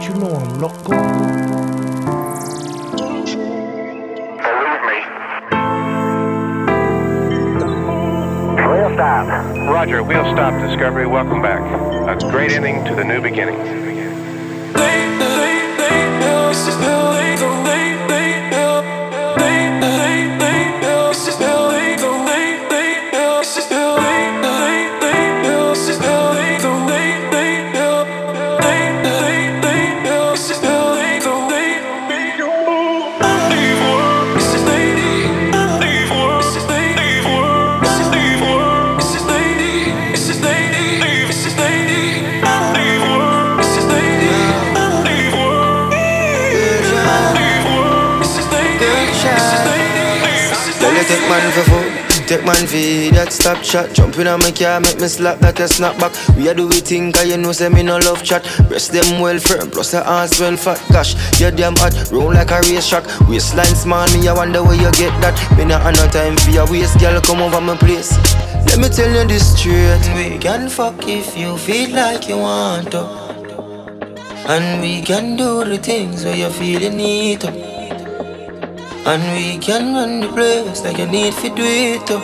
Don't you know I'm loco? Believe me. We'll stop. Roger, we'll stop Discovery. Welcome back. A great ending to the new beginning. Take man for that stop shot. Jumping on my car, make me slap that a snap back. We a do we think, cause you know, say me no love chat. Breast them well firm, plus the ass well fat. Gosh, you damn hot, roll like a race track. Waistline small, me I wonder where you get that. Me not have no time for your waist, girl, come over my place. Let me tell you this straight. We can fuck if you feel like you want to. And we can do the things where you feel you need to. And we can run the place like you need to do it too.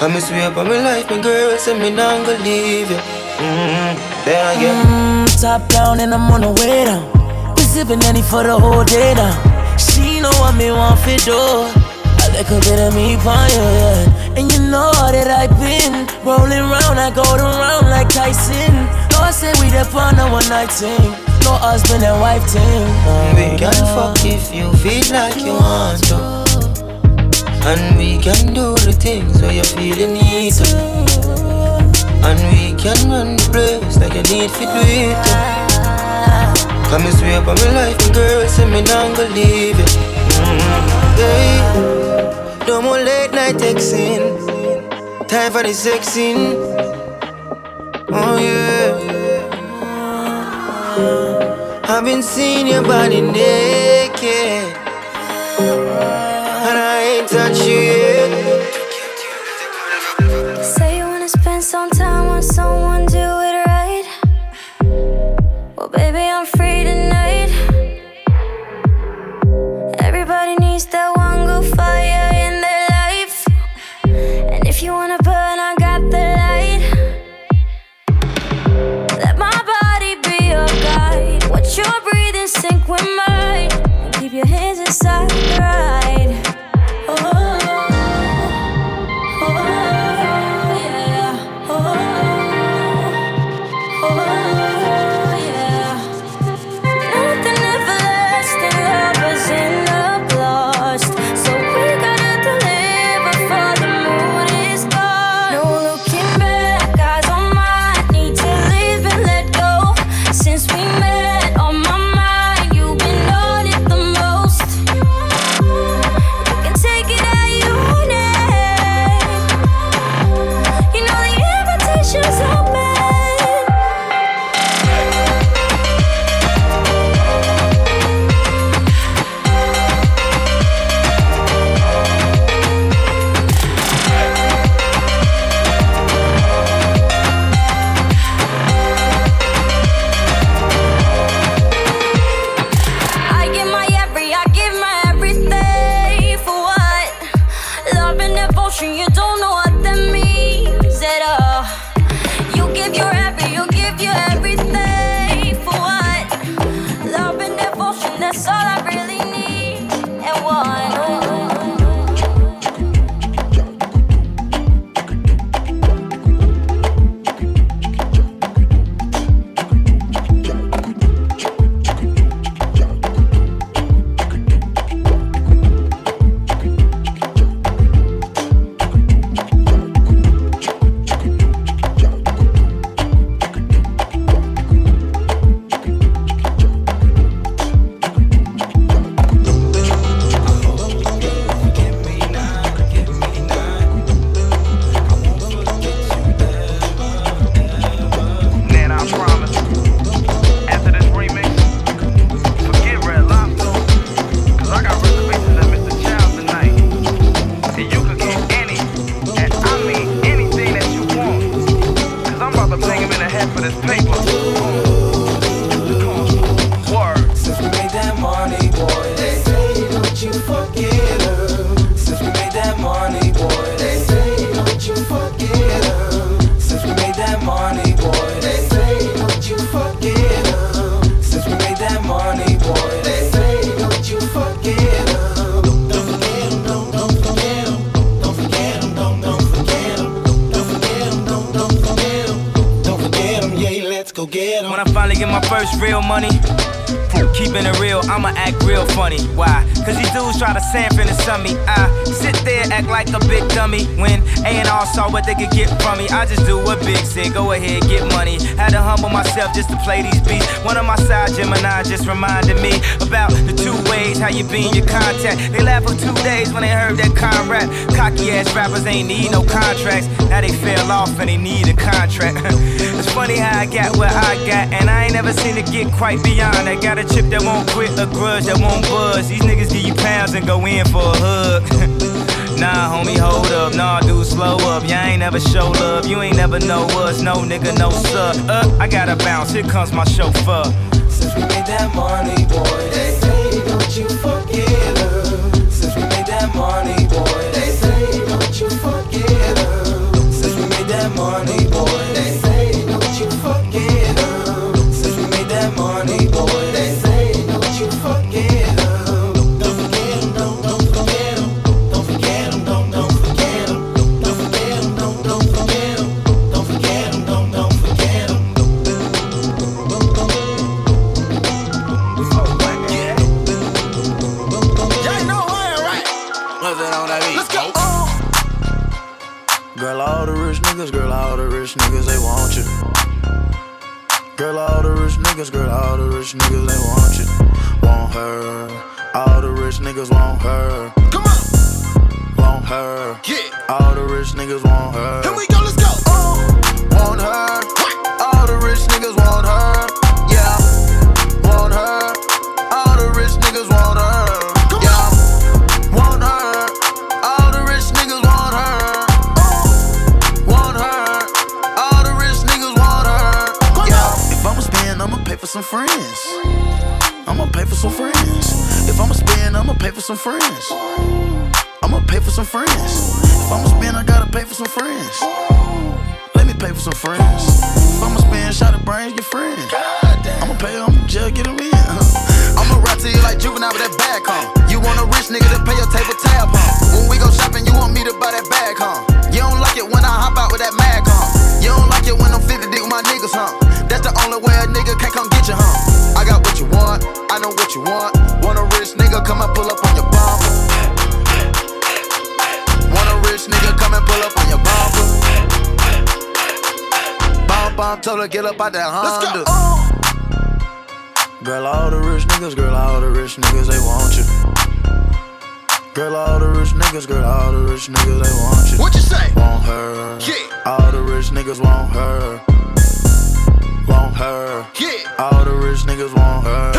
Come and swear up my life, my girl, say me not gonna leave you. Mm-hmm. There I get. Mm, top down and I'm on the way down. We sipping any for the whole day now. She know what me want for do. I like a bit of me fire, yeah. And you know that I've been rolling round, I go around like Tyson. No, I say we the on a one night thing no husband and wife thing. we can fuck if you feel like you want to. And we can do the things where you feel you need to. And we can run the place like you need to do it too. Come and swear up on my life, and girl, say me not gonna leave you. Mm-hmm. Yeah. No more late night texting. Time for the sexing. Oh yeah. I've been seeing your body naked, they could get from me, I just do what Big said, go ahead, get money. Had to humble myself just to play these beats. One of my side Gemini just reminded me about the two ways how you be in your contact. They laughed for two days when they heard that con rap. Cocky ass rappers ain't need no contracts. Now they fell off and they need a contract. it's funny how I got what I got, and I ain't never seen it get quite beyond. I got a chip that won't quit, a grudge that won't buzz. These niggas give you pounds and go in for a hug. Nah, homie, hold up. Nah, dude, slow up. You ain't never show love. You ain't never know us. No nigga, no sir. Up, uh, I gotta bounce. Here comes my chauffeur. Since we made that money, boy, they say, don't you forget her. Since we made that money, boy, they say, don't you forget her. Since we made that money, Let's. Girl, all the rich niggas, girl, all the rich niggas, they want you. Girl, all the rich niggas, girl, all the rich niggas, they want you. Want her. All the rich niggas want her. Come on, Want her. yeah. All the rich niggas want her. Here we go, let's friends. I'ma pay for some friends. If I'ma spend, I'ma pay for some friends. I'ma pay for some friends. If I'ma spend, I gotta pay for some friends. Let me pay for some friends. If I'ma spend, shot of brains, get friends. I'ma pay them, jail, get them in. I'ma ride to you like juvenile with that bag, huh? You want a rich nigga to pay your table tab, huh? When we go shopping, you want me to buy that bag, huh? You don't like it when I hop out with that mag, huh? You don't like it when I'm 50 deep with my niggas, huh? That's the only way a nigga can't come get you, huh? I got what you want, I know what you want. Want a rich nigga, come and pull up on your bumper. Want a rich nigga, come and pull up on your bumper. Bump, bump, told her get up out that Honda. Let's go, Girl, all the rich niggas, girl, all the rich niggas, they want you. Girl, all the rich niggas, girl, all the rich niggas, they want you. What you say? Want her. Yeah. All the rich niggas want her. Want her. Yeah. All the rich niggas want her.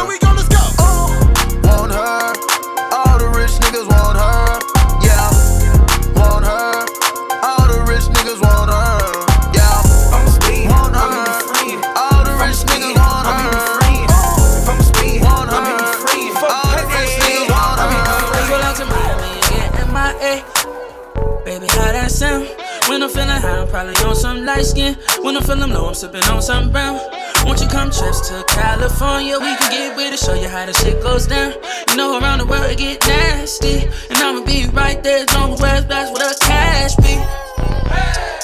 Probably on some light skin. When I'm feeling low, I'm sipping on some brown. Won't you come trips to California? We can get with it, show you how the shit goes down. You know, around the world it get nasty. And I'ma be right there as long as where's that's where the cash be. Cash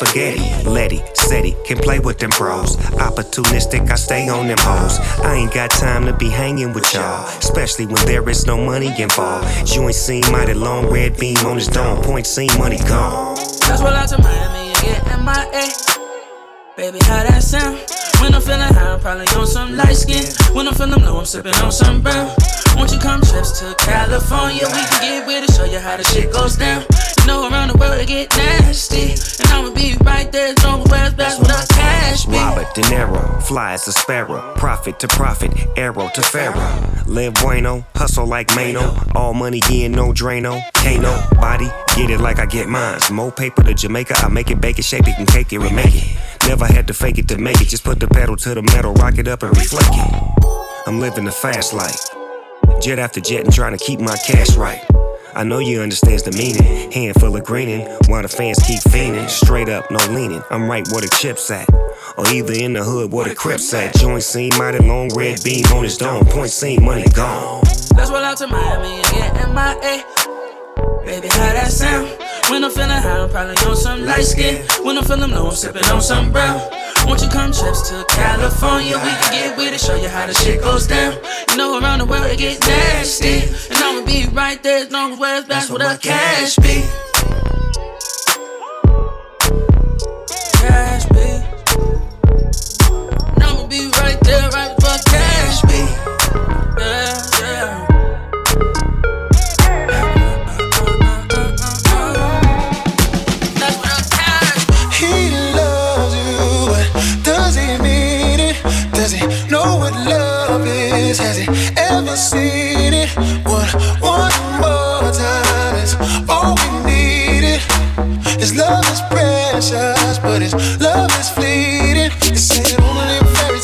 spaghetti. Letty, Seti, can play with them bros. Opportunistic, I stay on them hoes. I ain't got time to be hanging with y'all, especially when there is no money involved. You ain't seen mighty long red beam on his dome. Point seen money gone. Let's roll out to Miami and get MIA. Baby, how that sound? When I'm feeling high, I'm probably on some light skin. When I'm feeling low, I'm sipping on some brown. Won't you come trips to California? We can get with it, show you how the shit goes down. You know, around the world it get nasty. And I'ma be right there, as where's best with the cash be. Robert De Niro, fly as a sparrow. Profit to profit, arrow to pharaoh. Live bueno, hustle like Mano. All money in, no Drano. Can't nobody get it like I get mines. More paper to Jamaica, I make it, bake it, shape it, and cake it, remake it. Never had to fake it to make it, just put the pedal to the metal, rock it up and reflect it. I'm living the fast life. Jet after jet and trying to keep my cash right. I know you understands the meaning. Handful of greening, while the fans keep fiending. Straight up, no leaning. I'm right where the chips at. Or either in the hood where the crips at. Joint scene, mighty long red beam on his dome. Point scene, money gone. Let's roll out to Miami and get MIA. Baby, how that sound? When I'm feeling high, I'm probably on some light skin. When I'm feeling low, I'm sipping on some brown. Won't you come trips to California? We can get with it, show you how the shit goes down. You know, around the world it get nasty. And I'ma be right there as long as where's that's where the cash be. Cash be. Seen it? One, one more time all we love is precious, but his love is fleeting. He said only fairy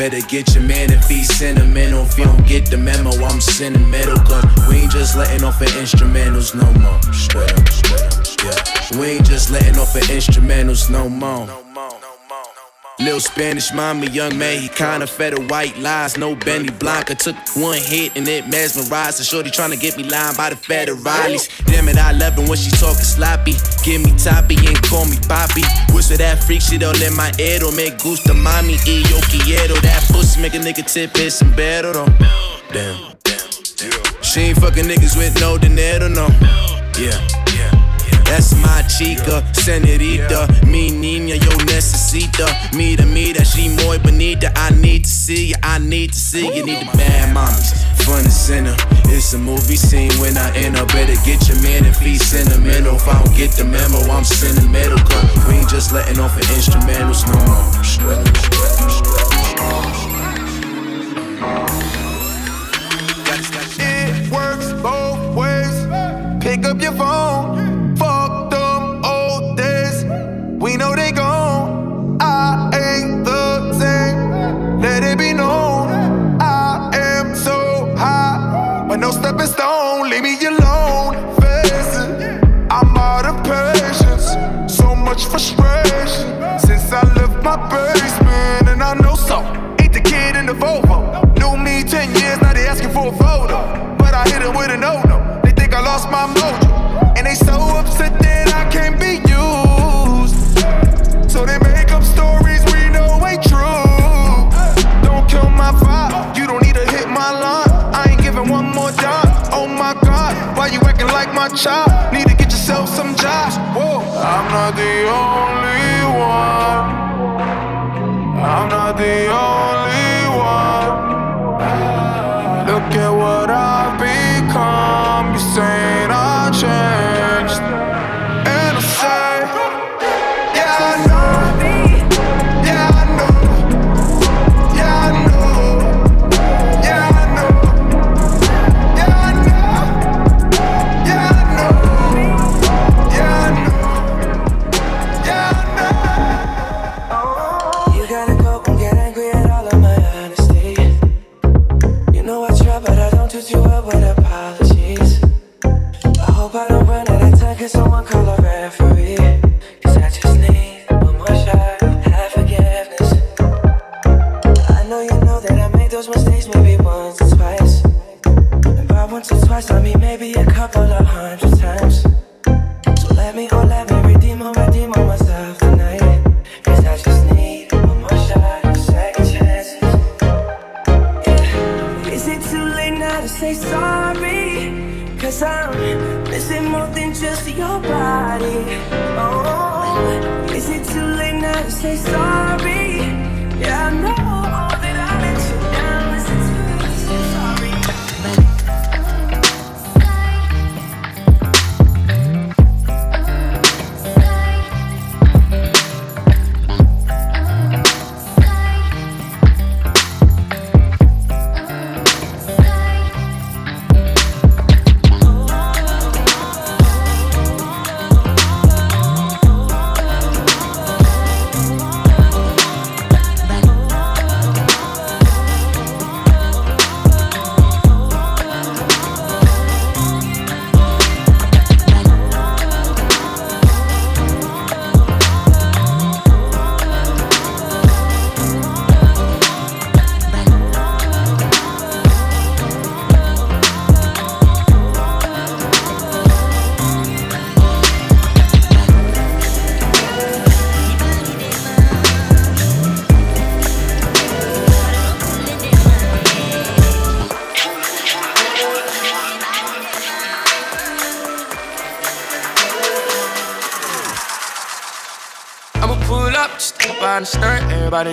Better get your man if he's sentimental. If you don't get the memo, I'm sentimental. Cause we ain't just letting off of instrumentals no more. Straight up, straight up, yeah. We ain't just letting off of instrumentals no more. Little Spanish mommy, young man, he kinda fed her white lies. No Benny Blanca took one hit and it mesmerized. The shorty tryna get me lined by the federales. Damn it, I love it when she talking sloppy. Give me toppy and call me poppy. Whistle that freak shit all in my ear. Don't make gusta mommy y yo quiero. That pussy make a nigga tip his sombrero. though. Damn. She ain't fucking niggas with no dinero, no. Yeah. That's my chica, senorita. Mi niña, yo necesita. me Mira, mira, she muy bonita. I need to see you, I need to see you. Need the bad mommies, front and center. It's a movie scene when I enter. Better get your man and feet sentimental. If I don't get the memo, I'm sentimental. Cause we ain't just letting off an instrumentals no more. It works both ways. Pick up your phone. My basement. And I know so. Ain't the kid in the Volvo. Knew me 10 years, now they asking for a photo. But I hit it with a no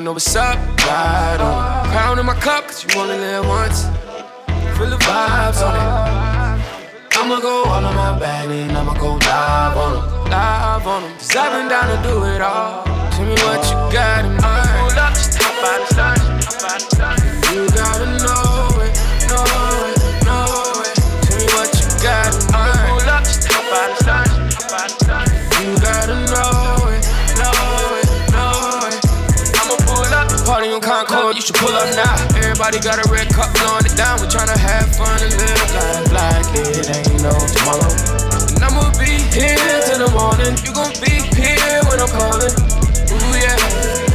know what's up. Ride on. Crown in my cup, cause you only live once. Feel the vibes on it. I'ma go all on my bag and I'ma go live on them. Live on them. Cause I've been down to do it all. Tell me what you got in mind. Pull up, just hop by the skirt. Should pull up now. Everybody got a red cup, blowing it down. We're tryna have fun and live life like it ain't no tomorrow. And I'ma be here till the morning. You gon' be here when I'm calling. Ooh yeah,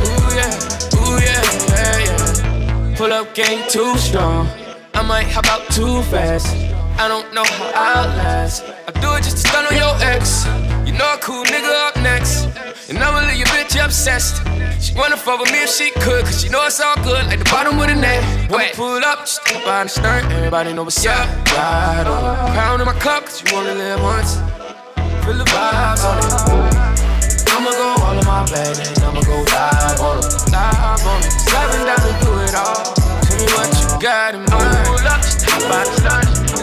ooh yeah, ooh yeah, yeah, yeah. Pull up game too strong. I might hop out too fast. I don't know how I'll last. I do it just to stun on your ex. You know a cool nigga up next. And I'ma leave your bitch obsessed. She wanna fuck with me if she could, cause she know it's all good, like the bottom of the net. Wet. Pull up, just step by the stern. Everybody know what's up. Ride on it. Crown in my cup, cause you only live once. Feel the vibes on it. I'ma go all in my bag and I'ma go live on them. Live on I've been down to do it all. Tell me what you got in mind. Pull up, just hop really wanna follow. Up in the air,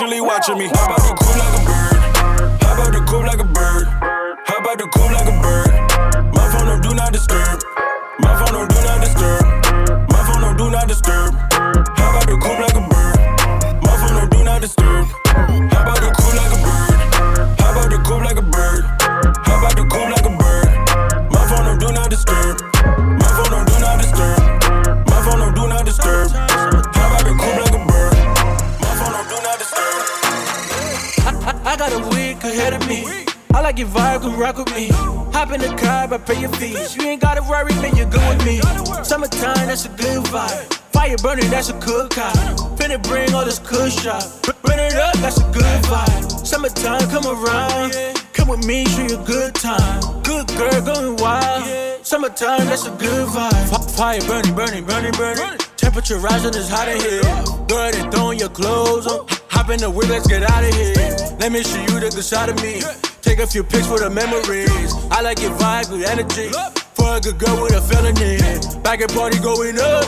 especially watching me. You ain't gotta worry, man, you're good with me. Summertime, that's a good vibe. Fire burning, that's a cookout. Finna bring all this kush out. Burn it up, that's a good vibe. Summertime, come around. Come with me, show you a good time. Good girl, going wild. Summertime, that's a good vibe. Fire burning, burning, burning, burning. Temperature rising, it's hot in here. Go ahead and throw your clothes on. Hop in the whip, let's get out of here. Let me show you the good side of me. Take a few pics for the memories. I like your vibe, good energy. For a good girl with a felony. Back at party going up.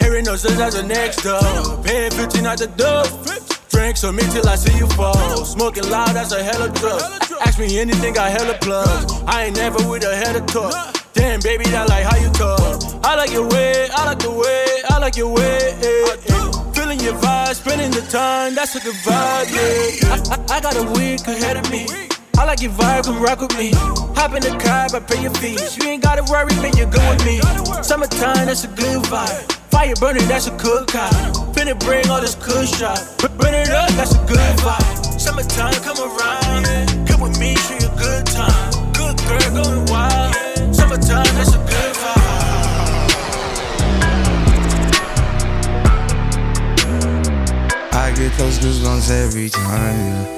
Hearing no sense as a next up. Paying 15 out the door. Drink some me till I see you fall. Smoking loud, that's a hella drug. Ask me anything, I hella plug. I ain't never with a head of talk. Damn, baby, I like how you talk. I like your way, I like the way, I like your way. eh, eh. Feeling your vibe, spending the time, that's a good vibe, yeah. I, I, I got a week ahead of me. I like your vibe, come rock with me. Hop in the car, I pay your fees. You ain't gotta worry, man, you're good with me. Summertime, that's a good vibe. Fire burning, that's a cookout. Finna bring all this kush out. Burn it up, that's a good vibe. Summertime, come around. Come with me, show you a good time. Good girl, going wild. Summertime, that's a good vibe. I get those goosebumps every time yeah.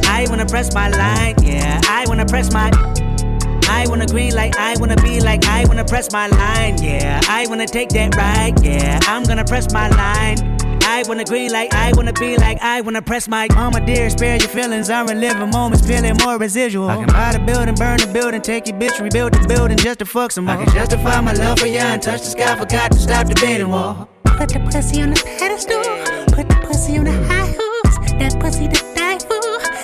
I wanna press my line, yeah. I wanna press my. I wanna green like I wanna be like I wanna press my line, yeah. I wanna take that ride, yeah. I'm gonna press my line. I wanna green like I wanna be like I wanna press my mama dear, spare your feelings. I'm reliving moments, feeling more residual. I can buy the building, burn the building, take your bitch, rebuild the building just to fuck some more. I can justify my love for you and touch the sky, forgot to stop the beating wall. Put the pussy on the pedestal. Put the pussy on the high horse. That pussy to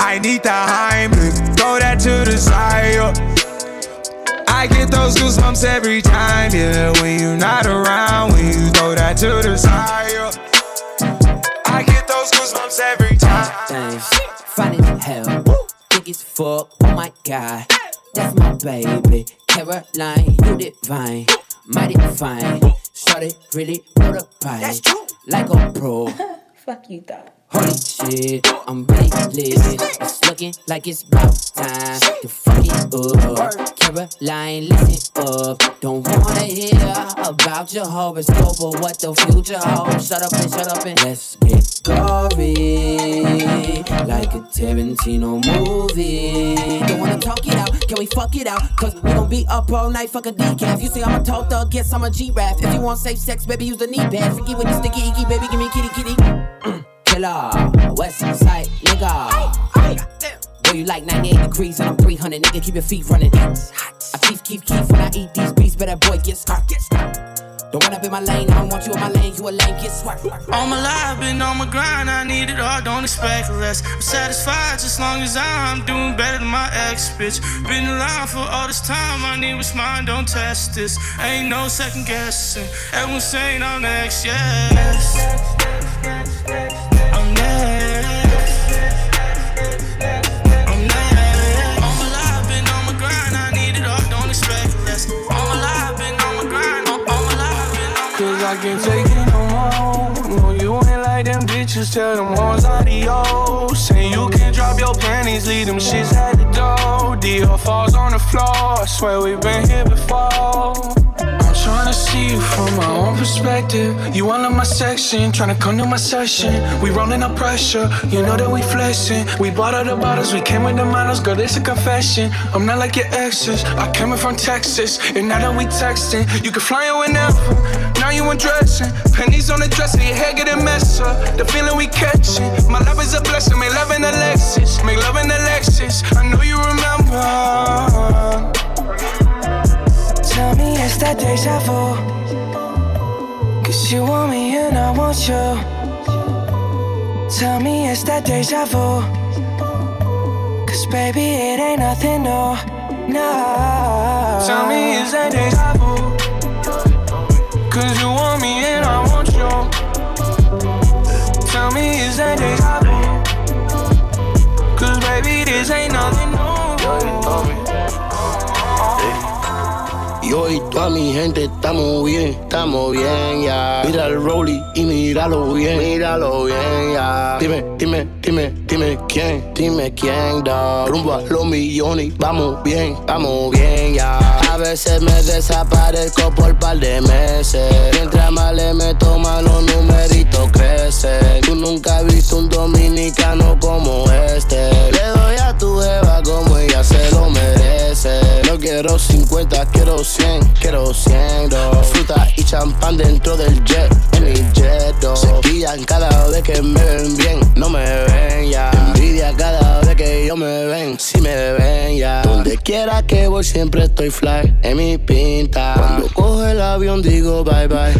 I need the Heimlich, throw that to the side. yeah. I get those goosebumps every time, yeah. When you're not around, when you throw that to the side. yeah. I get those goosebumps every time. things. Funny as hell. Thick as fuck. Oh my god. That's my baby. Caroline, you divine. Mighty fine. Shorty really know the pipe. That's true. Like a pro. Fuck you, dog. Holy shit, I'm lit. It's looking like it's about time to fuck it up. Caroline, listen up. Don't wanna hear about your horoscope or what the future holds. Shut up and shut up and let's get gory. Like a Tarantino movie. Don't wanna talk it out, can we fuck it out? Cause we gon' be up all night, fuck a decaf. You say I'm a tall thug, guess I'm a G-Rap. If you want safe sex, baby, use the knee pad. Forget with the sticky icky, baby, give me kitty kitty. Killer, West Side nigga. Boy, you like 98 degrees and I'm 300, nigga, keep your feet running. I keep, keep, keep when I eat these beats, better boy, get scarred. Get Don't up in my lane, I don't want you in my lane, you a lame, get swerved. All my life, been on my grind, I need it all, don't expect less. I'm satisfied just long as I'm doing better than my ex, bitch. Been in line for all this time, I need what's mine, don't test this. Ain't no second guessing, everyone's saying I'm next, yes. Tell them ones adios. Say you can drop your panties, leave them shits at the door. Dior falls on the floor, I swear we've been here before. I'm tryna see you from my own perspective. You all in my section, to come to my session. We rolling up pressure, you know that we flexing. We bought all the bottles, we came with the models, girl, this a confession. I'm not like your exes, I came in from Texas, and now that we texting, you can fly in whenever. Now you undressing, pennies on the dresser, your hair getting messed up. The feeling we catching, my love is a blessing. Make love in the Lexus, make love in the Lexus. I know you remember. It's that deja vu. Cause you want me and I want you. Tell me it's that deja vu. Cause baby, it ain't nothing new. No. Tell me is that deja vu? Cause you want me and I want you. Tell me is that deja vu? Cause baby, this ain't nothing oh. Y hoy toda mi gente estamos bien, estamos bien ya. Mira el rolly y míralo bien, míralo bien ya. Dime, dime, dime, dime quién, dime quién da. Rumbo a los millones, vamos bien, vamos bien ya. A veces me desaparezco por par de meses. Mientras más le meto mano, numeritos crecen. Tú nunca has visto un dominicano como este. Le doy a tu jeva como ella se lo merece. No quiero 50, quiero 100, quiero 100 do. Fruta y champán dentro del jet, en mi jet do. Se quillan cada vez que me ven bien, no me ven ya. Envidia cada vez que yo me ven, si me ven ya. Donde quiera que voy siempre estoy fly, en mi pinta. Cuando cojo el avión digo bye bye,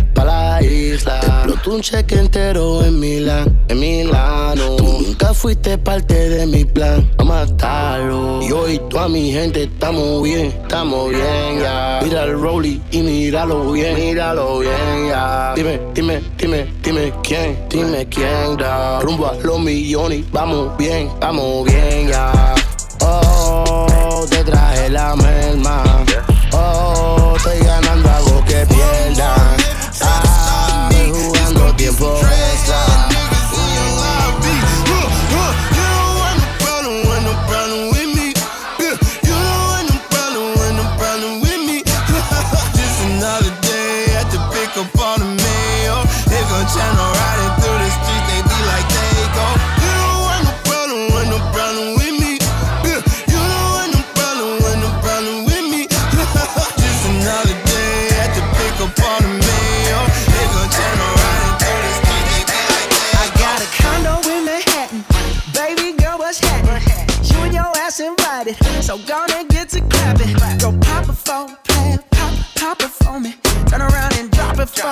isla. Te un cheque entero en Milán, en Milano. Tú nunca fuiste parte de mi plan, a matarlo. Y hoy toda mi gente estamos bien, estamos bien ya. Mira el rolly y míralo bien, míralo bien ya. Dime, dime, dime, dime quién, dime quién da. Rumbo a los millones, vamos bien, vamos bien ya. Oh, te traje la merma. Oh, estoy ganando algo que pierdan. Ah,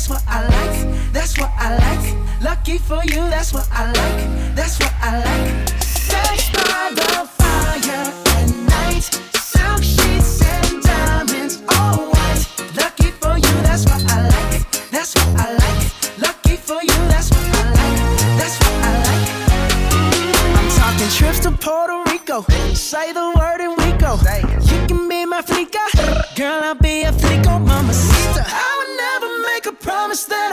that's what I like. That's what I like. Lucky for you, that's what I like. That's what I like. Sex by the fire at night. Silk sheets and diamonds, all white. Lucky for you, that's what I like. That's what I like. Lucky for you, that's what I like. That's what I like. I'm talking trips to Puerto Rico. Say the word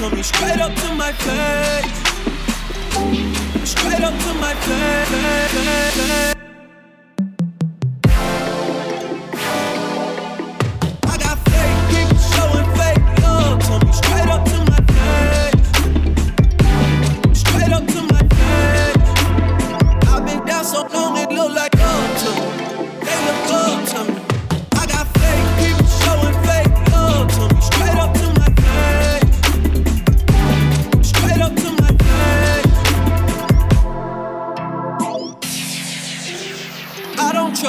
love to me. Straight up to my face. Straight up to my face. Straight up to my face. I got fake people showing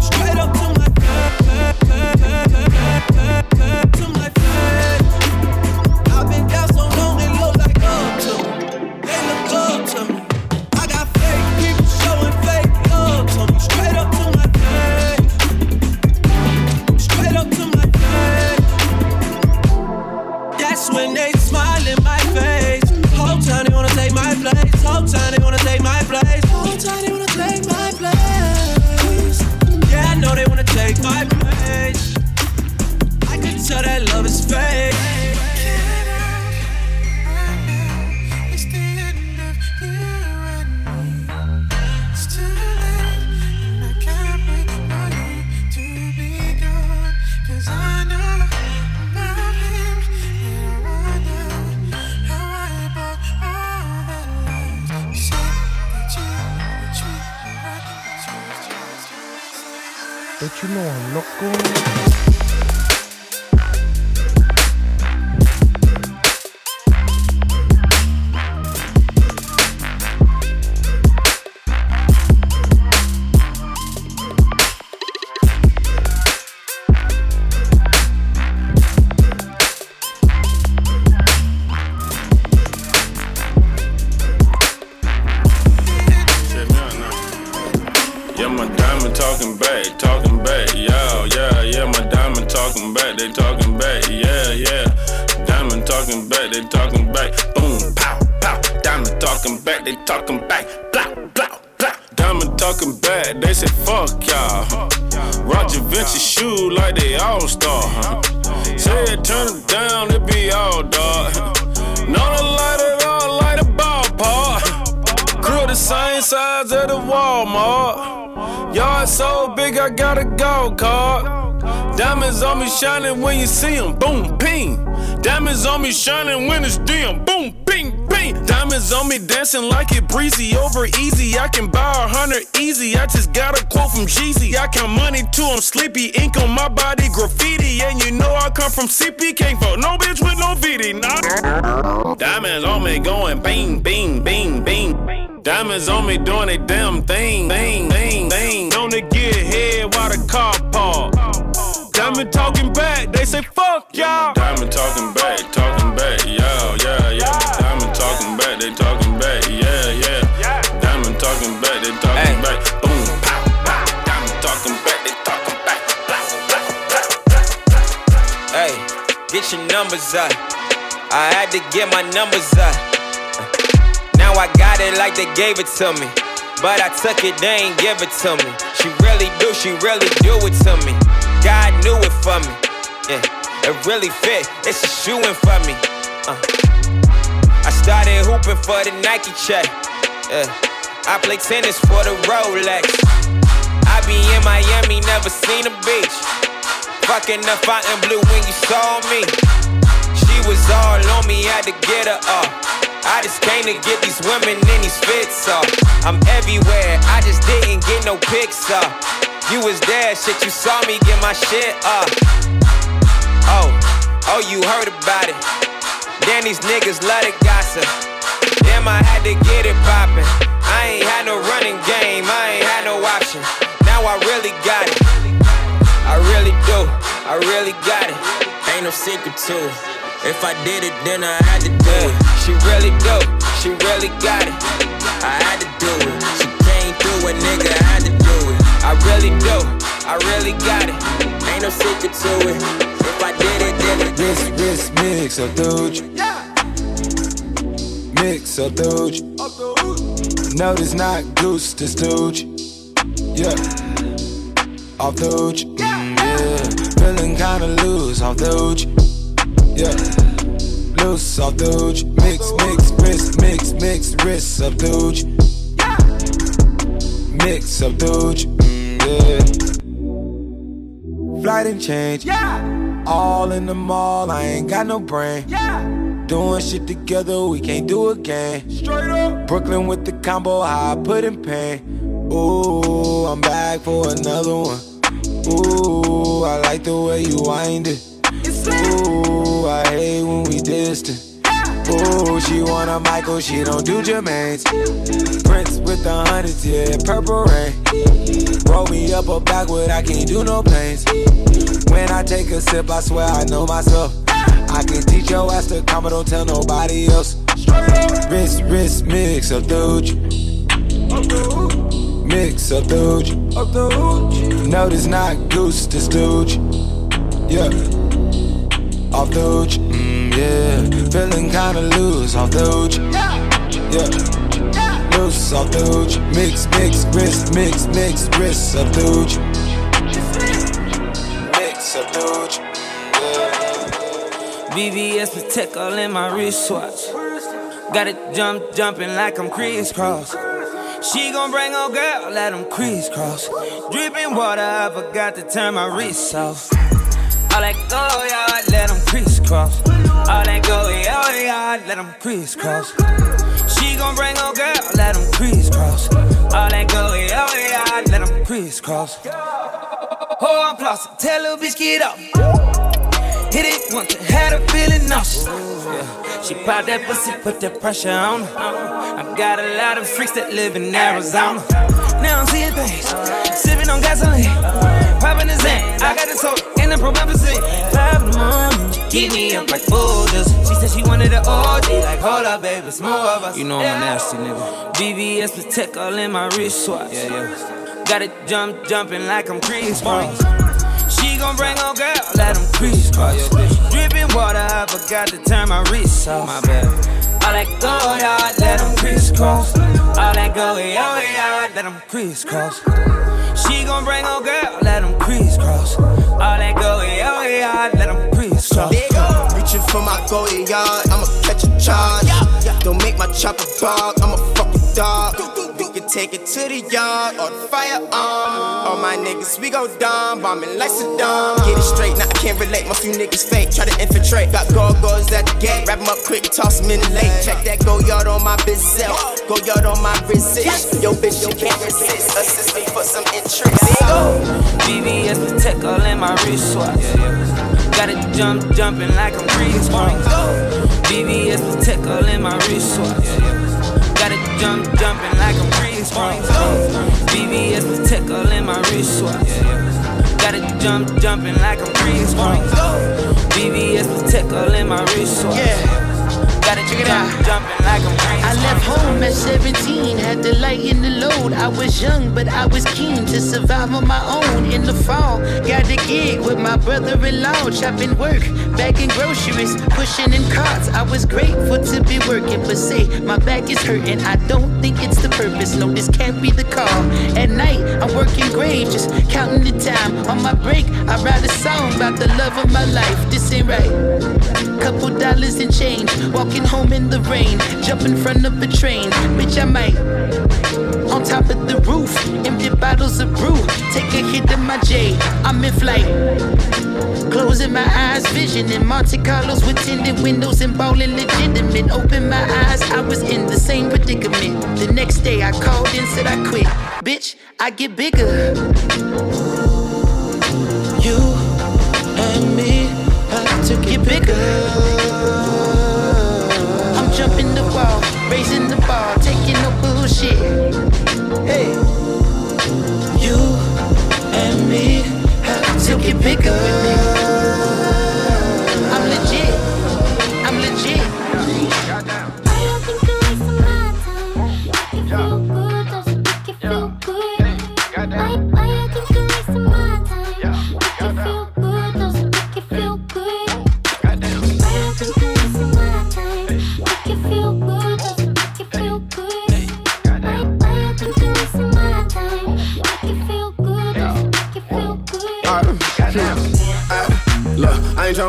Straight up to my shining when it's dim, boom, ping, ping. Diamonds on me dancing like it breezy, over easy. I can buy a hundred easy. I just got a quote from Jeezy. I count money too, I'm sleepy. Ink on my body, graffiti. And you know I come from CP, can't fuck no bitch with no VD, nah. Diamonds on me going bing, bing, bing, bing. Diamonds on me doing a damn thing, thing, thing. On to get head while the car park. Diamond talking back, they say fuck y'all. Numbers up. I had to get my numbers up. Now I got it like they gave it to me. But I took it, they ain't give it to me. She really do, she really do it to me. God knew it for me. Yeah, it really fit. It's a shoe in for me. Uh. I started hooping for the Nike check. Yeah. I play tennis for the Rolex. I be in Miami, never seen a beach. Fucking the Fontainebleau when you saw me. She was all on me, had to get her off. I just came to get these women in these fits off. I'm everywhere, I just didn't get no pics off. You was there, shit, you saw me get my shit up. Oh, oh, you heard about it. Damn, these niggas love to gossip. Damn, I had to get it poppin'. I ain't had no running game, I ain't had no option. Now I really got it. I really do, I really got it. Ain't no secret to it. If I did it, then I had to do it. She really do, she really got it. I had to do it. She came through a nigga, I had to do it. I really do, I really got it. Ain't no secret to it. If I did it, then it Wrist, wrist, mix up doge. Mix up doge. No, this not goose, this doge. Yeah. Off doge. Mm, yeah. Feeling kinda loose off doge. Yeah. Loose off doge. Mix, mix, wrist, mix, mix, wrist up doge. Mix up doge. Mm, yeah. Flight and change. Yeah. All in the mall, I ain't got no brain. Yeah. Doing shit together, we can't do again. Straight up. Brooklyn with the combo, how I put in pain. Ooh, I'm back for another one. Ooh, I like the way you wind it. Ooh, I hate when we distant. Ooh, she want a Michael, she don't do Jermaine's. Prince with the hundreds, yeah, purple rain. Roll me up a backward, I can't do no planes. When I take a sip, I swear I know myself. I can teach your ass to come, but don't tell nobody else. Wrist, wrist, mix up doge. Mix up doge. No, this not goose, this doge. Yeah. Off doge, mm, yeah. Feeling kinda loose off doge. Yeah. yeah, Loose off doge. Mix, mix, wrist, mix, mix, wrist up doge. Mix up the doge. VVS Patek all in my wristwatch. Got it jump, jumping like I'm Kris Kross. She gon' bring her girl, let them crisscross. Dripping water, I forgot to turn my wrist off. All that go, yeah, let them crisscross. All that go, yeah, yeah, let them crisscross. She gon' bring her girl, let them crisscross. All that go, yeah, yeah, let them crisscross. Oh, I'm flossing, tell little bitch get up. Hit it once, had her feeling nauseous. Yeah. She popped that pussy, put that pressure on her. I got a lot of freaks that live in Arizona. Now I'm seeing things, sipping on gasoline, popping the zen. I got this hoe in the promethazine. Five in the morning, keep me up like boulders. She said she wanted an OG, like hold up, baby, it's more of us. You know I'm a nasty nigga. VVS Patek all in my wristwatch. Yeah, yeah. Got it jump, jumping like I'm Kris Kross. Gon' bring her girl, let them crisscross. Dripping water, I forgot to turn my wrist off. My bad. All that go yard, let them crisscross. All that go yard, let them crisscross. She gon' bring her girl, let them crisscross. All that go yard, let them crisscross. Reaching for my goalie yard, I'ma catch a charge. Don't make my chopper bark, I'm a fucking dog. Can take it to the yard or the firearm. All my niggas, we go dumb, bombing like Saddam. Get it straight, now I can't relate. My few niggas fake, try to infiltrate. Got gargoyles at the gate, wrap 'em up quick, toss 'em in the lake. Check that go yard on my bizel, go yard on my resist. Yo, bitch, you can't resist. Assist me for some interest. VVS Patek all in my wristwatch. Got it jump, jumping like I'm Brown. VVS Patek all in my wristwatch. Got it jump, jumping like I'm Brown. VVS Patek all in my wristwatch. Got it jump, jumping like I'm Chris. VVS all in my wristwatch. Got it jump, jumping like I'm Chris I left home at 17, had to lighten the load. I was young, but I was keen to survive on my own. In the fall, got a gig with my brother-in-law, chopping work, bagging groceries, pushing in carts. I was grateful to be working, but say my back is hurting. I don't think it's the purpose. No, this can't be the call. At night, I'm working grave, just counting the time. On my break, I write a song about the love of my life. This ain't right. Couple dollars and change, walking home in the rain, jump in front of a train. Bitch, I might. On top of the roof, empty bottles of brew. Take a hit of my J, I'm in flight. Closing my eyes, vision in Monte Carlos with tinted windows and ballin' legitimate. Open my eyes, I was in the same predicament. The next day I called and said I quit. Bitch, I get bigger. You and me have to get bigger. Bullshit. Hey, you and me have to get bigger.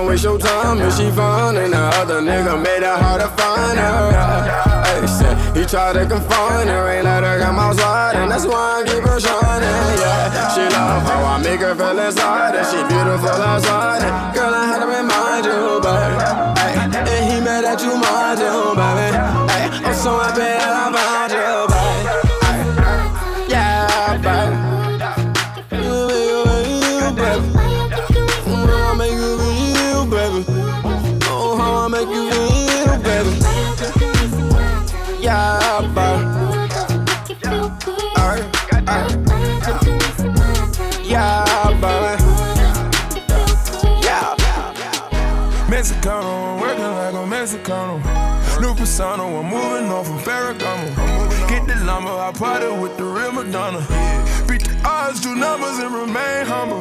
Waste your time if she fine And the other nigga made it hard to find her. Hey, shit, he tried to confine her Ain't let her come outside And that's why I keep her shining, yeah. She love how I make her feel inside And she beautiful outside. And Girl, I had to remind you, baby Hey, and he mad at you, mind you, baby Hey, I'm so happy that I found Mexicano, working like a Mexicano. New persona, I'm moving on from Ferragamo. Get the lumber, I party with the real Madonna. Beat the odds, do numbers, and remain humble.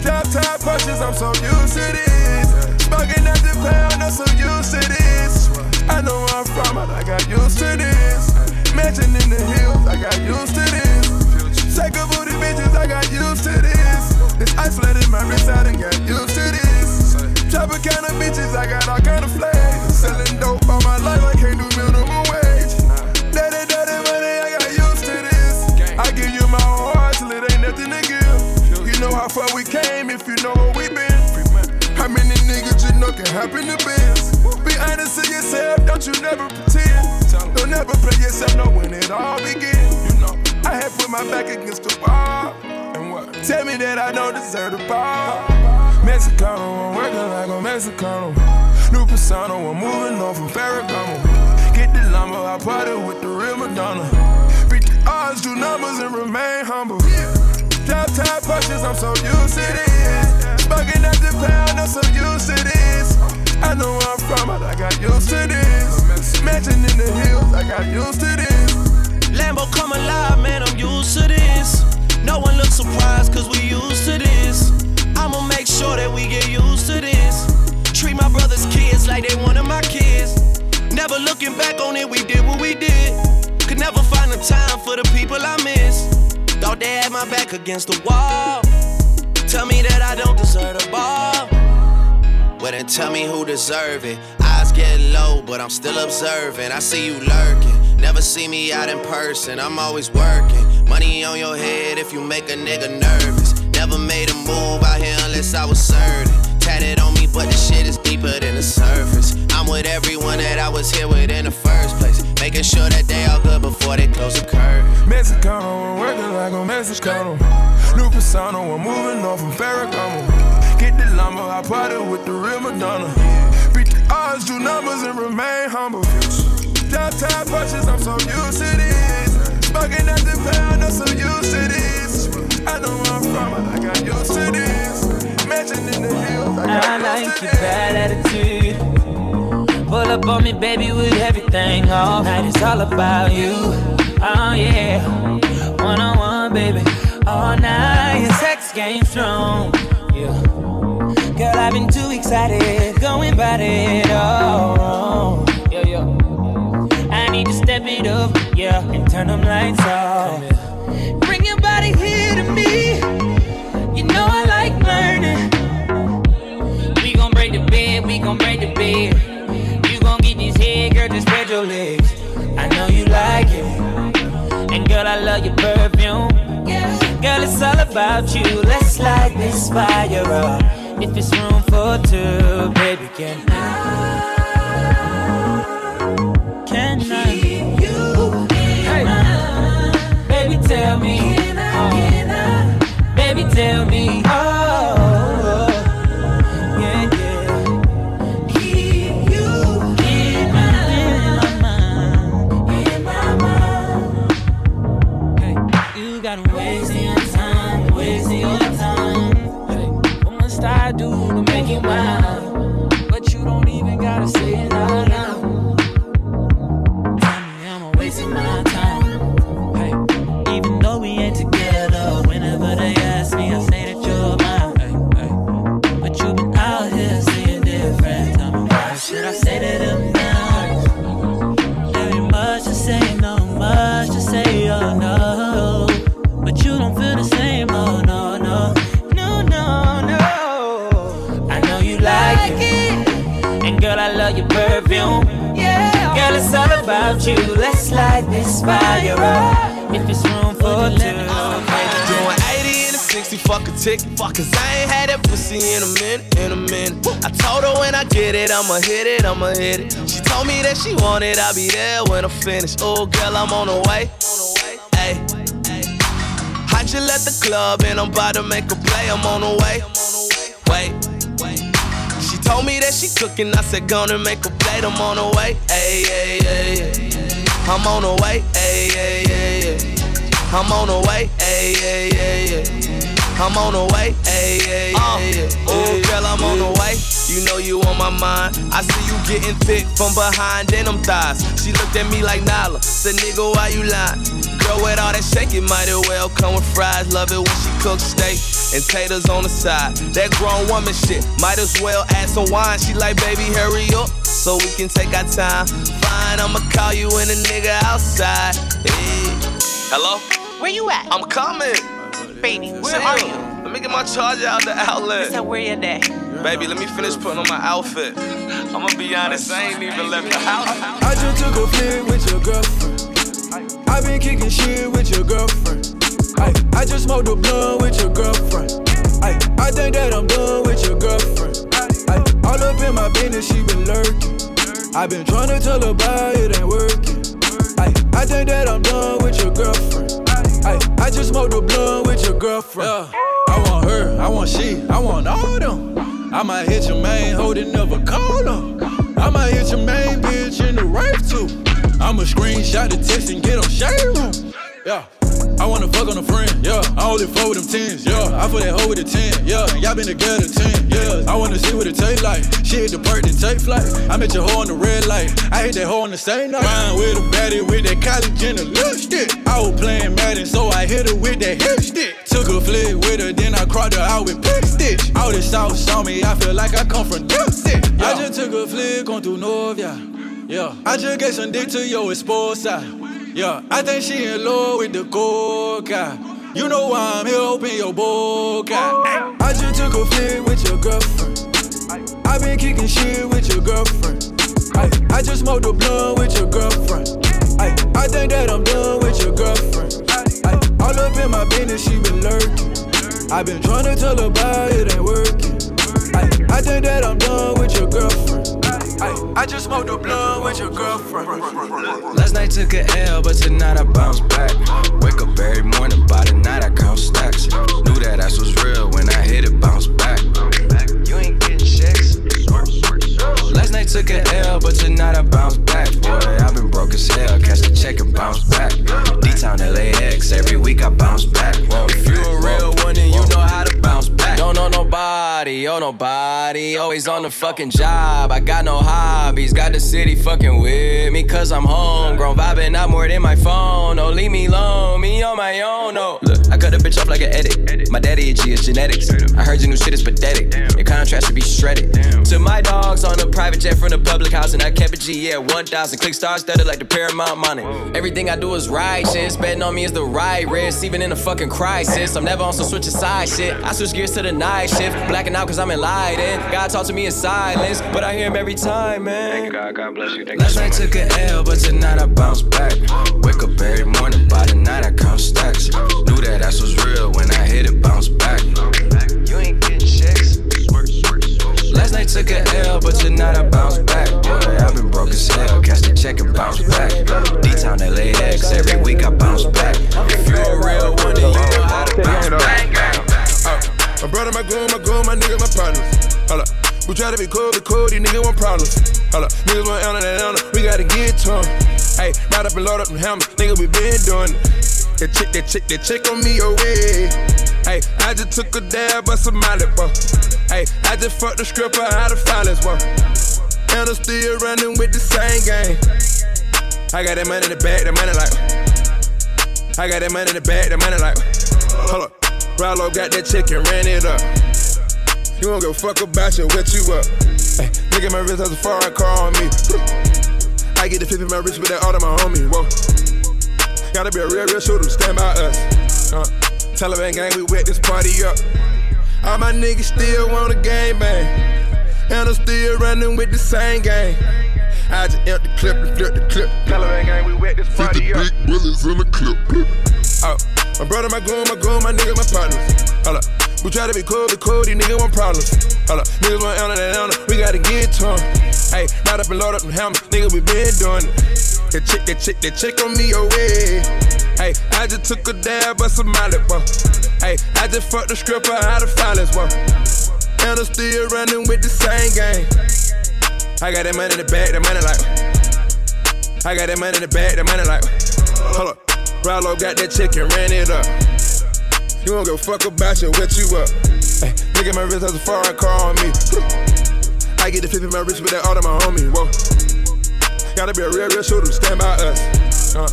Top top punches, I'm so used to this. Smoking at the pound, I'm so used to this. I know where I'm from, but I got used to this. Mansion in the hills, I got used to this. Take a booty bitches, I got used to this. This flooded my wrist, I done got used to this. Chopper kind of bitches, I got all kind of flags. Selling dope all my life, I can't do minimum wage. Daddy, daddy, money, I got used to this. I give you my whole heart till it ain't nothing to give. You know how far we came if you know where we been. How many niggas you know can happen to biz? Be honest to yourself, don't you never pretend. Don't never play yourself, know when it all begin. You know, I had put my back against the wall. And what? Tell me that I don't deserve the ball. Mexicano, I'm working like a Mexicano. New persona, I'm moving on from Ferragamo. Get the lumber, I party with the real Madonna. Beat the odds, do numbers, and remain humble. Top top punches, I'm so used to this. Smoking at the pound, I'm so used to this. I know where I'm from, but I got used to this. Mansion in the hills, I got used to this. Lambo come alive, man, I'm used to this. No one looks surprised, cause we used to this. I'ma make sure that we get used to this. Treat my brother's kids like they one of my kids. Never looking back on it, we did what we did. Could never find the time for the people I miss. Thought they had my back against the wall. Tell me that I don't deserve the ball. Well, then tell me who deserve it. Eyes get low, but I'm still observing. I see you lurking. Never see me out in person. I'm always working. Money on your head if you make a nigga nervous. Never made a move out here unless I was certain. Tatted on me, but the shit is deeper than the surface. I'm with everyone that I was here with in the first place. Making sure that they all good before they close the curtain. Mexicano, working like a Mexicano. New persona, I'm moving off from Ferragamo. Get the llama, I party with the real Madonna. Beat the odds, do numbers, and remain humble. Downtown punches, I'm so used to this. Smoking at the pound, I'm so used to this. I know I'm from, I got used to this. Mansion in the hills, I got I used like to your this. bad attitude. Pull up on me, baby, with everything. All night it's all about you. Oh yeah, one on one, baby. All night, your sex game strong. Yeah, girl, I've been too excited, going about it all wrong. Yeah, yeah. I need to step it up, yeah, and turn them lights off. Bring your body here to me. You know I like learning. We gon' break the bed, we gon' break the bed. You gon' get head, girl, just spread your legs. I know you like it. And girl, I love your perfume. Girl, it's all about you. Let's light this fire up. If it's room for two, baby, can I? Tell me. About you. Let's light this fire up. If it's room for two. Doing 80 and a 60, fuck a ticket. Fuck, cause I ain't had that pussy in a minute, in a minute. I told her when I get it, I'ma hit it, I'ma hit it. She told me that she want it, I'll be there when I'm finished. Oh, girl, I'm on the way. Hey, I just left the club and I'm about to make a play, I'm on the way. Told me that she cooking, I said, gonna make a plate, I'm on the way. Hey, hey, hey. I'm on the way. Hey, hey, hey. I'm on the way. Hey, hey, hey. I'm on the way. Hey, hey, hey, hey. Oh, girl, I'm on the way. You know you on my mind. I see you getting thick from behind in them thighs. She looked at me like Nala. Said, nigga, why you lying? Girl, with all that shake, it might as well come with fries. Love it when she cooks steak and taters on the side. That grown woman shit, might as well add some wine. She like, baby, hurry up so we can take our time. Fine, I'ma call you and a nigga outside. Hey. Hello? Where you at? I'm coming. Baby, where are you? Let me get my charger out the outlet. So where you at? Baby, let me finish putting on my outfit. I'ma be honest, I ain't even left the house. I just took a flick with your girlfriend. I been kicking shit with your girlfriend. Ay, I just smoked a blunt with your girlfriend. Ay, I think that I'm done with your girlfriend. Ay, all up in my business, she been lurking. I been trying to tell her about it ain't working. Ay, I think that I'm done with your girlfriend. Ay, I just smoked a blunt with your girlfriend. I want her, I want she, I want all them. I might hit your main hoe that never call them. I might hit your main bitch in the rave too. I'ma screenshot the text and get on shade room. Yeah. I wanna fuck on a friend, yeah. I only fuck with them tens, yeah. I put that hoe with a 10, yeah. Y'all been together 10, yeah. I wanna see what it taste like. She hit the perk and take flight. I met your hoe on the red light. Hit that hoe on the same night. Rhyme with a baddie with that college and a lipstick. I was playing Madden, so I hit her with that hip stick. Took a flick with her, then I cropped her out with PicStitch. All the south saw me, I feel like I come from Dempsey. I just took a flick on through North, yeah. Yeah, I just gave some dick to your esposa. Ah. Yeah, I think she in love with the coca. Ah. You know why I'm here, open your boca. Ah. I just took a flick with your girlfriend. I been kicking shit with your girlfriend. I, I just smoked a blunt with your girlfriend. I, I think that I'm done with your girlfriend. I, all up in my business, she been lurking. I been trying to tell her about it ain't working. I, I think that I'm done with your girlfriend. I, I just smoked a blunt with your girlfriend. Last night took a L, but tonight I bounce back. Wake up every morning, by the night I count stacks. Knew that ass was real when I hit it, bounce back. Night took a L, but tonight I bounce back. Boy, I've been broke as hell. Catch the check and bounce back. D-Town LAX, every week I bounce back. If you a real one, then you know how to bounce back. Don't know nobody, oh nobody. Always on the fucking job. I got no hobbies. Got the city fucking with me, cause I'm homegrown. Vibing out more than my phone. Oh, leave me alone, me on my own. No, look, I cut a bitch off like an edit. My daddy itchy is genetics. I heard your new shit is pathetic. Your contrast should be shredded. To my dogs on a private jet from the public house, and I kept a G, yeah, 1,000. Click stars studded like the Paramount money. Everything I do is right shit. Betting on me is the right risk, even in a fucking crisis. I'm never on some switching side shit. I switch gears to the night shift. Blacking out cause I'm enlightened. God talk to me in silence, but I hear him every time, man. Thank God, God bless you. Last night took a L, but tonight I bounce back. Wake up every morning, by the night I count stacks. Knew that ass was real when I hit it, bounce back. You ain't getting checks. Last night took a L, but tonight I bounce back. Boy, I've been broke as hell. Catch the check and bounce back. D-Town LAX, every week I bounce back. If you a real one, then you know how to bounce back. My brother, my goon, my goon, my niggas, my partners. Hold up. We try to be cool, be cool, these niggas want problems. Hold up. Niggas want Anna, that Anna, we gotta get to 'em. Hey, ride up and load up them hammers, nigga, we been doing it. That chick, that chick, that chick on me away. Hey, I just took a dab of some Molly, boy. Hey, I just fucked the stripper out of violence, boy. And I'm still running with the same game. I got that money in the bag, that money like. I got that money in the bag, that money like. Hold up. Rallo got that chick and ran it up. You don't give a fuck about you, wet you up. Hey, look at my wrist, has a foreign car on me. I get the in my wrist with that all of my homie. Whoa. Gotta be a real, real shooter, stand by us. Uh, Taliban gang, we wet this party up. All my niggas still want a game bang. And I'm still running with the same gang. I just empty the clip and flip the clip. Taliban gang, we wet this party up. Big bullets in the clip. Oh, my brother, my goon, my goon, my nigga, my partners. Hold up. We try to be cool, be cool, these niggas want problems. Hold up, niggas want Anna, that Anna, we gotta get to 'em. Hey, load up and load up them hammers, nigga, we been doing it. That chick, that chick, that chick on me away. Hey, I just took a dab of some Molly, boy. Hey, I just fucked the stripper out of violence, boy. And I'm still running with the same game. I got that money in the bag, that money like. I got that money in the bag, that money like. Hold up, Rallo got that chick and ran it up. You don't give a fuck about you, wet you up. Hey, look at my wrist, has a foreign car on me. I get the in my wrist with that all of my homie. Whoa. Gotta be a real, real shooter, stand by us. Uh,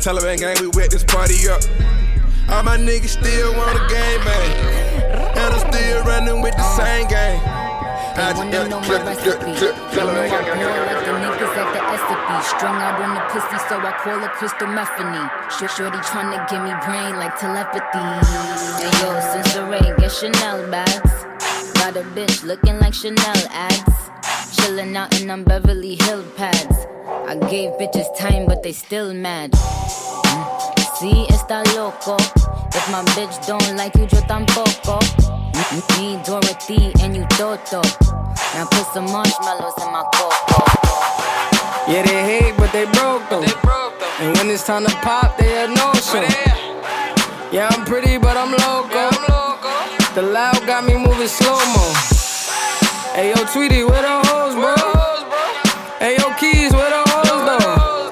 Taliban gang, we wet this party up. All my niggas still want a game, man. And I'm still running with the same game. I just got the clip, clip, clip, You know I ball like the niggas at the Strung out on the pussy, so I call her crystal methany. Short shorty tryna give me brain like telepathy. And yo, since the rain, get Chanel bags. Got a bitch looking like Chanel ads. Chillin' out in them Beverly Hill pads. I gave bitches time, but they still mad. Mm. See, está loco. If my bitch don't like you, yo tampoco. Me, Dorothy, and you Toto. Now put some marshmallows in my coco. Yeah, they hate, but they broke though. And when it's time to pop, they had no show. Yeah, I'm pretty, but I'm local. The loud got me moving slow mo. Hey, yo, Tweety, where the hoes, bro? Hey, yo, Keys, where the hoes, though?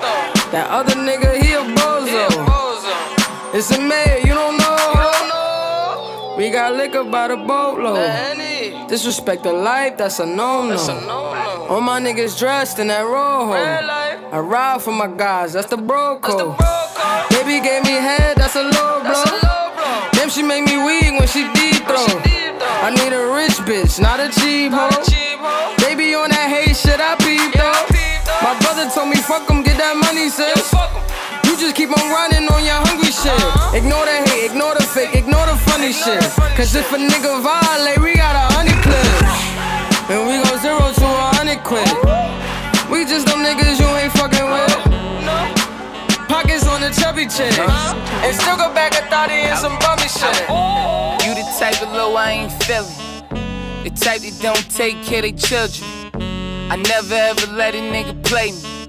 That other nigga, he a bozo. It's a mayor, you don't know. We got liquor by the boatload. Disrespect the life, that's a no no. All my niggas dressed in that rojo. I ride for my guys, that's the bro code. Baby gave me head, that's a low blow. Damn, she make me weak when she deep throw. I need a rich bitch, not a cheap hoe. Baby on that hate shit, I peep though. My brother told me fuck him, get that money, sis. Just keep on running on your hungry shit. Uh-huh. Ignore the hate, ignore the fake, ignore the funny shit. Cause if a nigga violate, we got a hundred clips. And we go zero to a hundred quid. We just them niggas you ain't fucking with. Pockets on the chubby chick. Uh-huh. And still go back a thought and some bummy shit. You the type of low I ain't feeling. The type that don't take care of their children. I never ever let a nigga play me.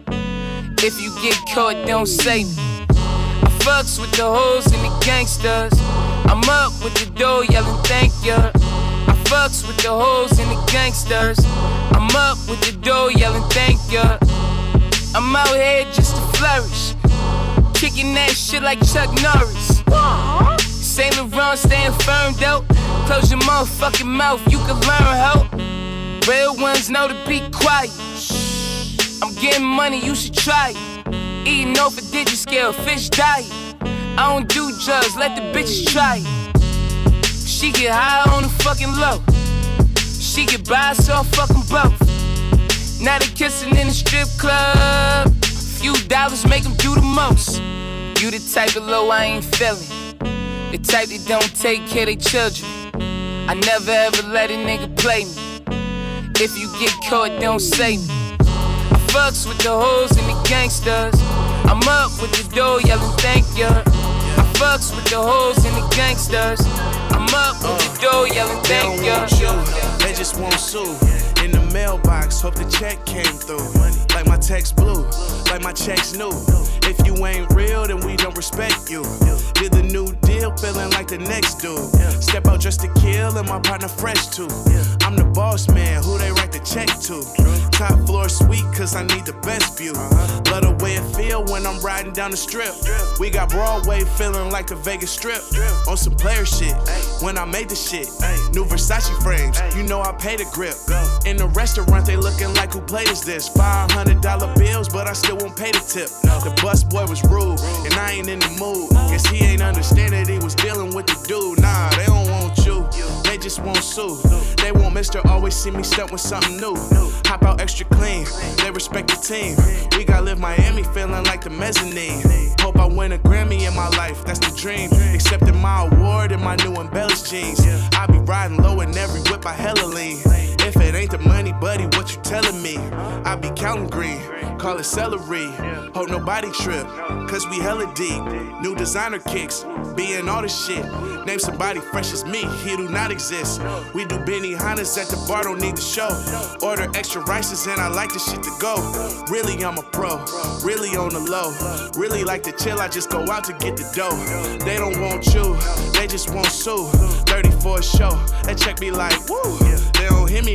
If you get caught, don't say me. I fucks with the hoes and the gangsters. I'm up with the dough yelling thank ya. I fucks with the hoes and the gangsters. I'm up with the dough yelling thank ya. I'm out here just to flourish. Kicking that shit like Chuck Norris. Saint Laurent staying firm though. Close your motherfucking mouth, you can learn how. Real ones know to be quiet. I'm getting money, you should try it. Eating off a digit scale, fish diet. I don't do drugs, let the bitches try it. She get high on the fucking low. She get by, so I fucking both. Now they kissing in the strip club. Few dollars make them do the most. You the type of low I ain't feeling. The type that don't take care of children. I never ever let a nigga play me. If you get caught, don't say me. I fucks with the hoes and the gangsters. I'm up with the dough yelling thank ya. I fucks with the hoes and the gangsters. I'm up with the dough yelling thank ya. They just won't sue. In the mailbox, hope the check came through. Like my text blue, like my checks new. If you ain't real, then we don't respect you. Did the new deal, feeling like the next dude. Step out just to kill, and my partner fresh too. I'm the boss man, who they write the check to. Top floor suite, cause I need the best view. Love the way it feel when I'm riding down the strip. We got Broadway feeling like the Vegas Strip. On some player shit, when I made the shit. New Versace frames, you know I pay the grip. In the restaurant, they looking like who played is this? $500 bills, but I still won't pay the tip. The bus boy was rude, and I ain't in the mood. Guess he ain't understand that he was dealing with the dude. Nah, they don't want you, they just won't sue. They want Mr. Always see me stuck with something new. Hop out extra clean, they respect the team. We got live Miami feeling like the mezzanine. Hope I win a Grammy in my life, that's the dream. Accepting my award in my new embellished jeans. I be riding low in every whip I hella lean. If it ain't the money, buddy, what you telling me? I be counting green, call it celery. Hope nobody trip, cause we hella deep. New designer kicks, being all the shit. Name somebody fresh as me, he do not exist. We do Benihanas at the bar, don't need the show. Order extra rices and I like the shit to go. Really, I'm a pro, really on the low. Really like to chill, I just go out to get the dough. They don't want you, they just want sue. 34 show, that check be like, woo. They don't hear me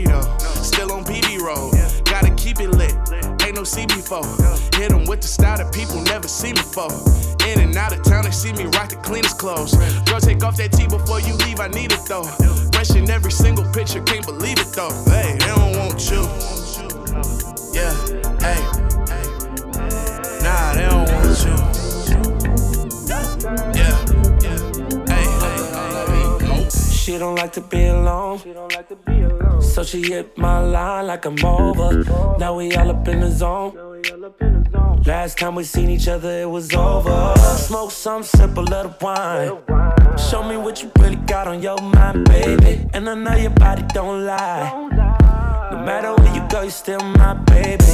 still on PD road. Gotta keep it lit, ain't no see before. Hit them with the style that people never see before. In and out of town, they see me rock the cleanest clothes. Girl, take off that tee before you leave, I need it though. Fresh in every single picture, can't believe it though. Hey, they don't want you. Yeah, hey. Nah, they don't want you. She don't like to be alone. So she hit my line like I'm over. Now we all up in the zone. Last time we seen each other, it was over. Smoke some, sip a little wine. Show me what you really got on your mind, baby. And I know your body don't lie. No matter where you go, you still my baby.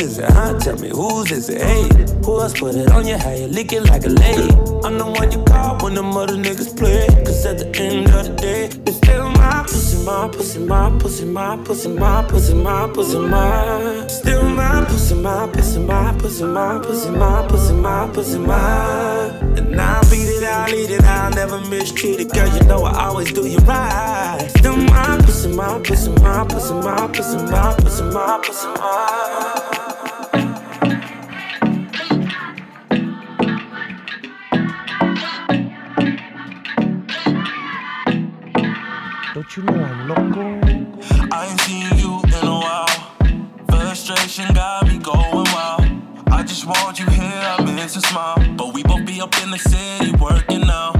Is it, huh? Tell me whose is it, hey? Who else put it on you? How you leaking like a lady? I'm the one you call when the other niggas play. Cause at the end of the day, it's still my pussy, my pussy, my pussy, my pussy, my pussy, my pussy, my. Still my pussy, my pussy, my pussy, my pussy, my pussy, my pussy, my. And I'll beat it, I'll eat it, I'll never mistreat it. Girl, you know I always do you right. Still my pussy, my pussy, my pussy, my pussy, my pussy, my pussy, my. Want you here, I miss your smile. But we both be up in the city working now.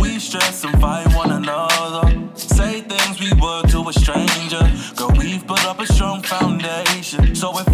We stress and fight one another. Say things we would to a stranger. Girl, we've put up a strong foundation. So it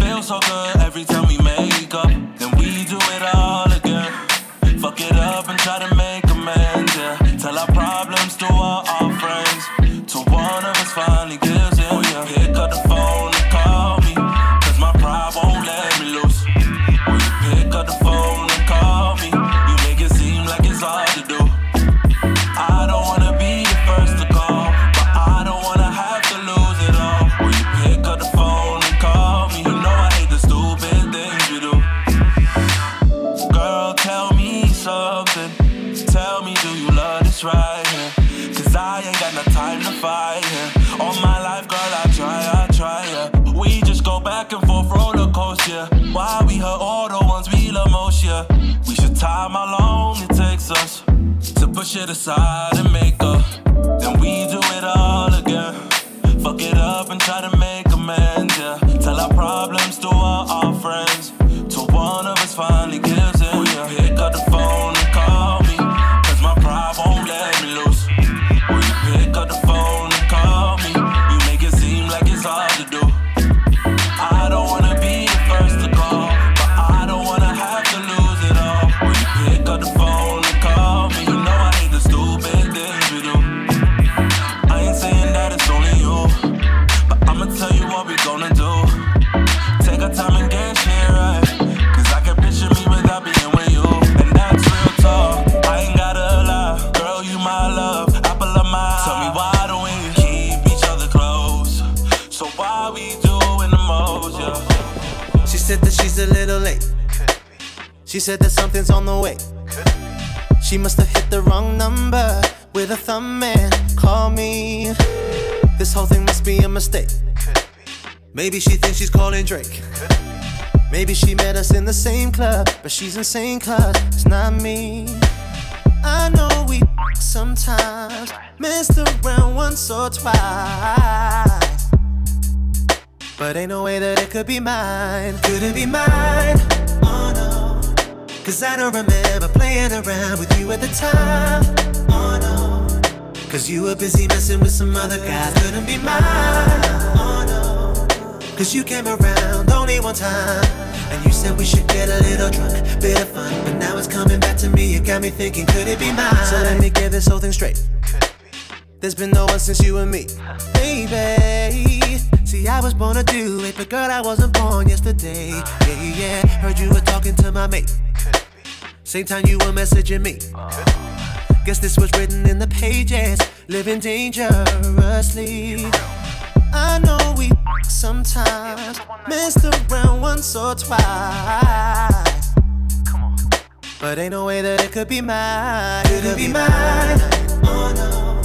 said that something's on the way. She must have hit the wrong number with a thumb and call me. This whole thing must be a mistake. Maybe she thinks she's calling Drake. Maybe she met us in the same club, but she's insane cause it's not me. I know we sometimes messed around once or twice. But ain't no way that it could be mine. Could it be mine? Cause I don't remember playing around with you at the time. Oh no. Cause you were busy messing with some other guys. Couldn't be mine. Oh no. Cause you came around only one time. And you said we should get a little drunk, bit of fun. But now it's coming back to me. You got me thinking, could it be mine? So let me get this whole thing straight. There's been no one since you and me, baby. See, I was born to do it, but girl, I wasn't born yesterday. Yeah, yeah. Heard you were talking to my mate. Same time you were messaging me. Guess this was written in the pages. Living dangerously. I know we sometimes messed around once or twice. But ain't no way that it could be mine. Could it be mine? Oh no.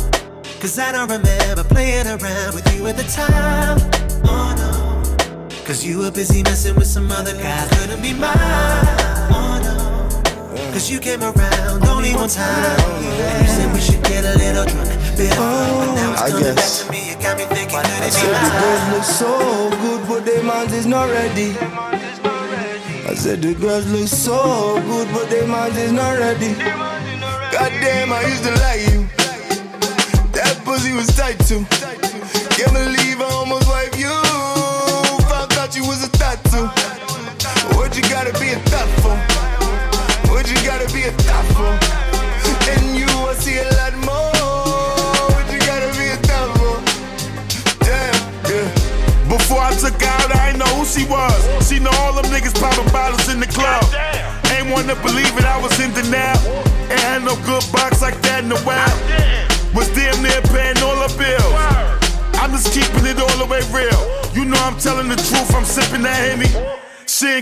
Cause I don't remember playing around with you at the time. Oh no. Cause you were busy messing with some other guys. Couldn't be mine. Oh. Cause you came around only one time. And you said we should get a little drunk. Bit fun, but now it's oh, I coming guess. back to me. You got me thinking, could I it said the girls look so good, but their minds is not ready. I said the girls look so good, but their minds is not ready. Goddamn, I used to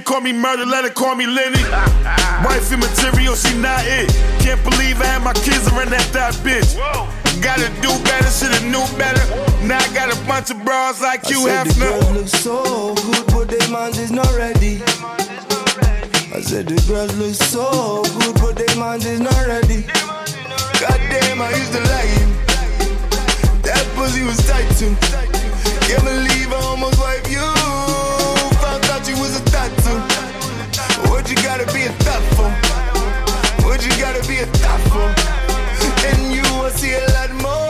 She ain't call me murder, let her call me Lenny. Wifey material, she not it. Can't believe I had my kids around that that bitch. Whoa. Gotta do better, shoulda knew better. Now I got a bunch of bras like I you said have the no. girls look so good, but their minds is not ready. I said the girls look so good, but their minds is not ready. Goddamn, I used to like you. That pussy was tight too. Can't believe I almost wiped you thought you was a thought to. What you gotta be a thought for? What you gotta be a thought for? And you will see a lot more.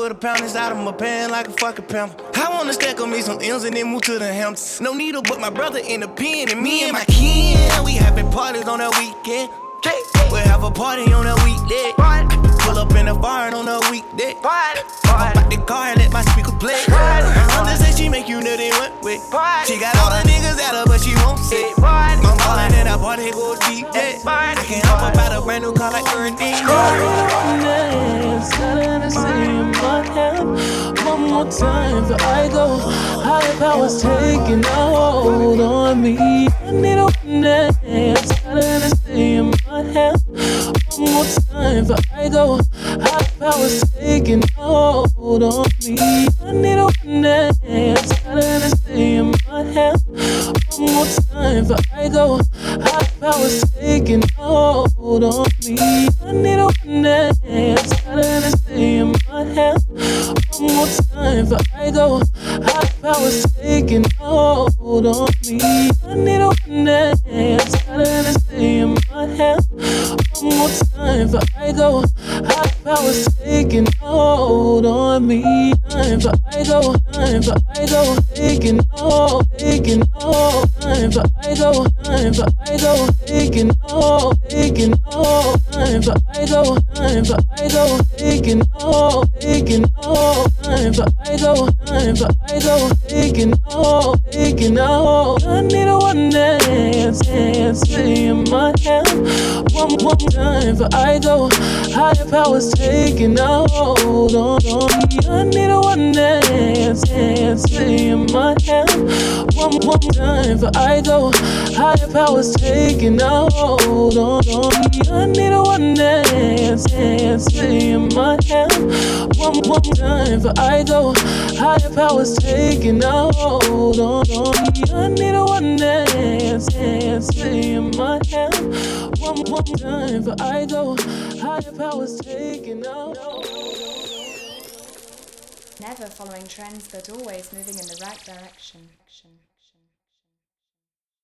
With a pound inside of my pants like a fucking pimp. I wanna stack on me some M's and then move to the Hamptons. No needle, but my brother in the pen and me and my kin. We having parties on that weekend. We have a party on a weekday. Pull up in the barn on a weekday. Hop out the car and let my speaker play. My understand she make you know nutty one way. She got all the niggas at her, but she won't sit. My ballin' in that party go deep, yeah. I can't hop about out a brand new car like everything. One more time before I go. Higher powers taking a hold on me. I need a dance, time before I go. Higher powers taking hold on me. I need a one dance, gotta stay in my hand. One more time before I go. Higher powers taking hold on me. One time before I go. Higher powers taking a hold on, on me. I need a one dance, dance, in my hand. One more time before I go. Higher powers taking a hold on, on me. I need a one dance, dance, in my hand. One more time before I go. Higher powers taking a hold. Never following trends, but always moving in the right direction.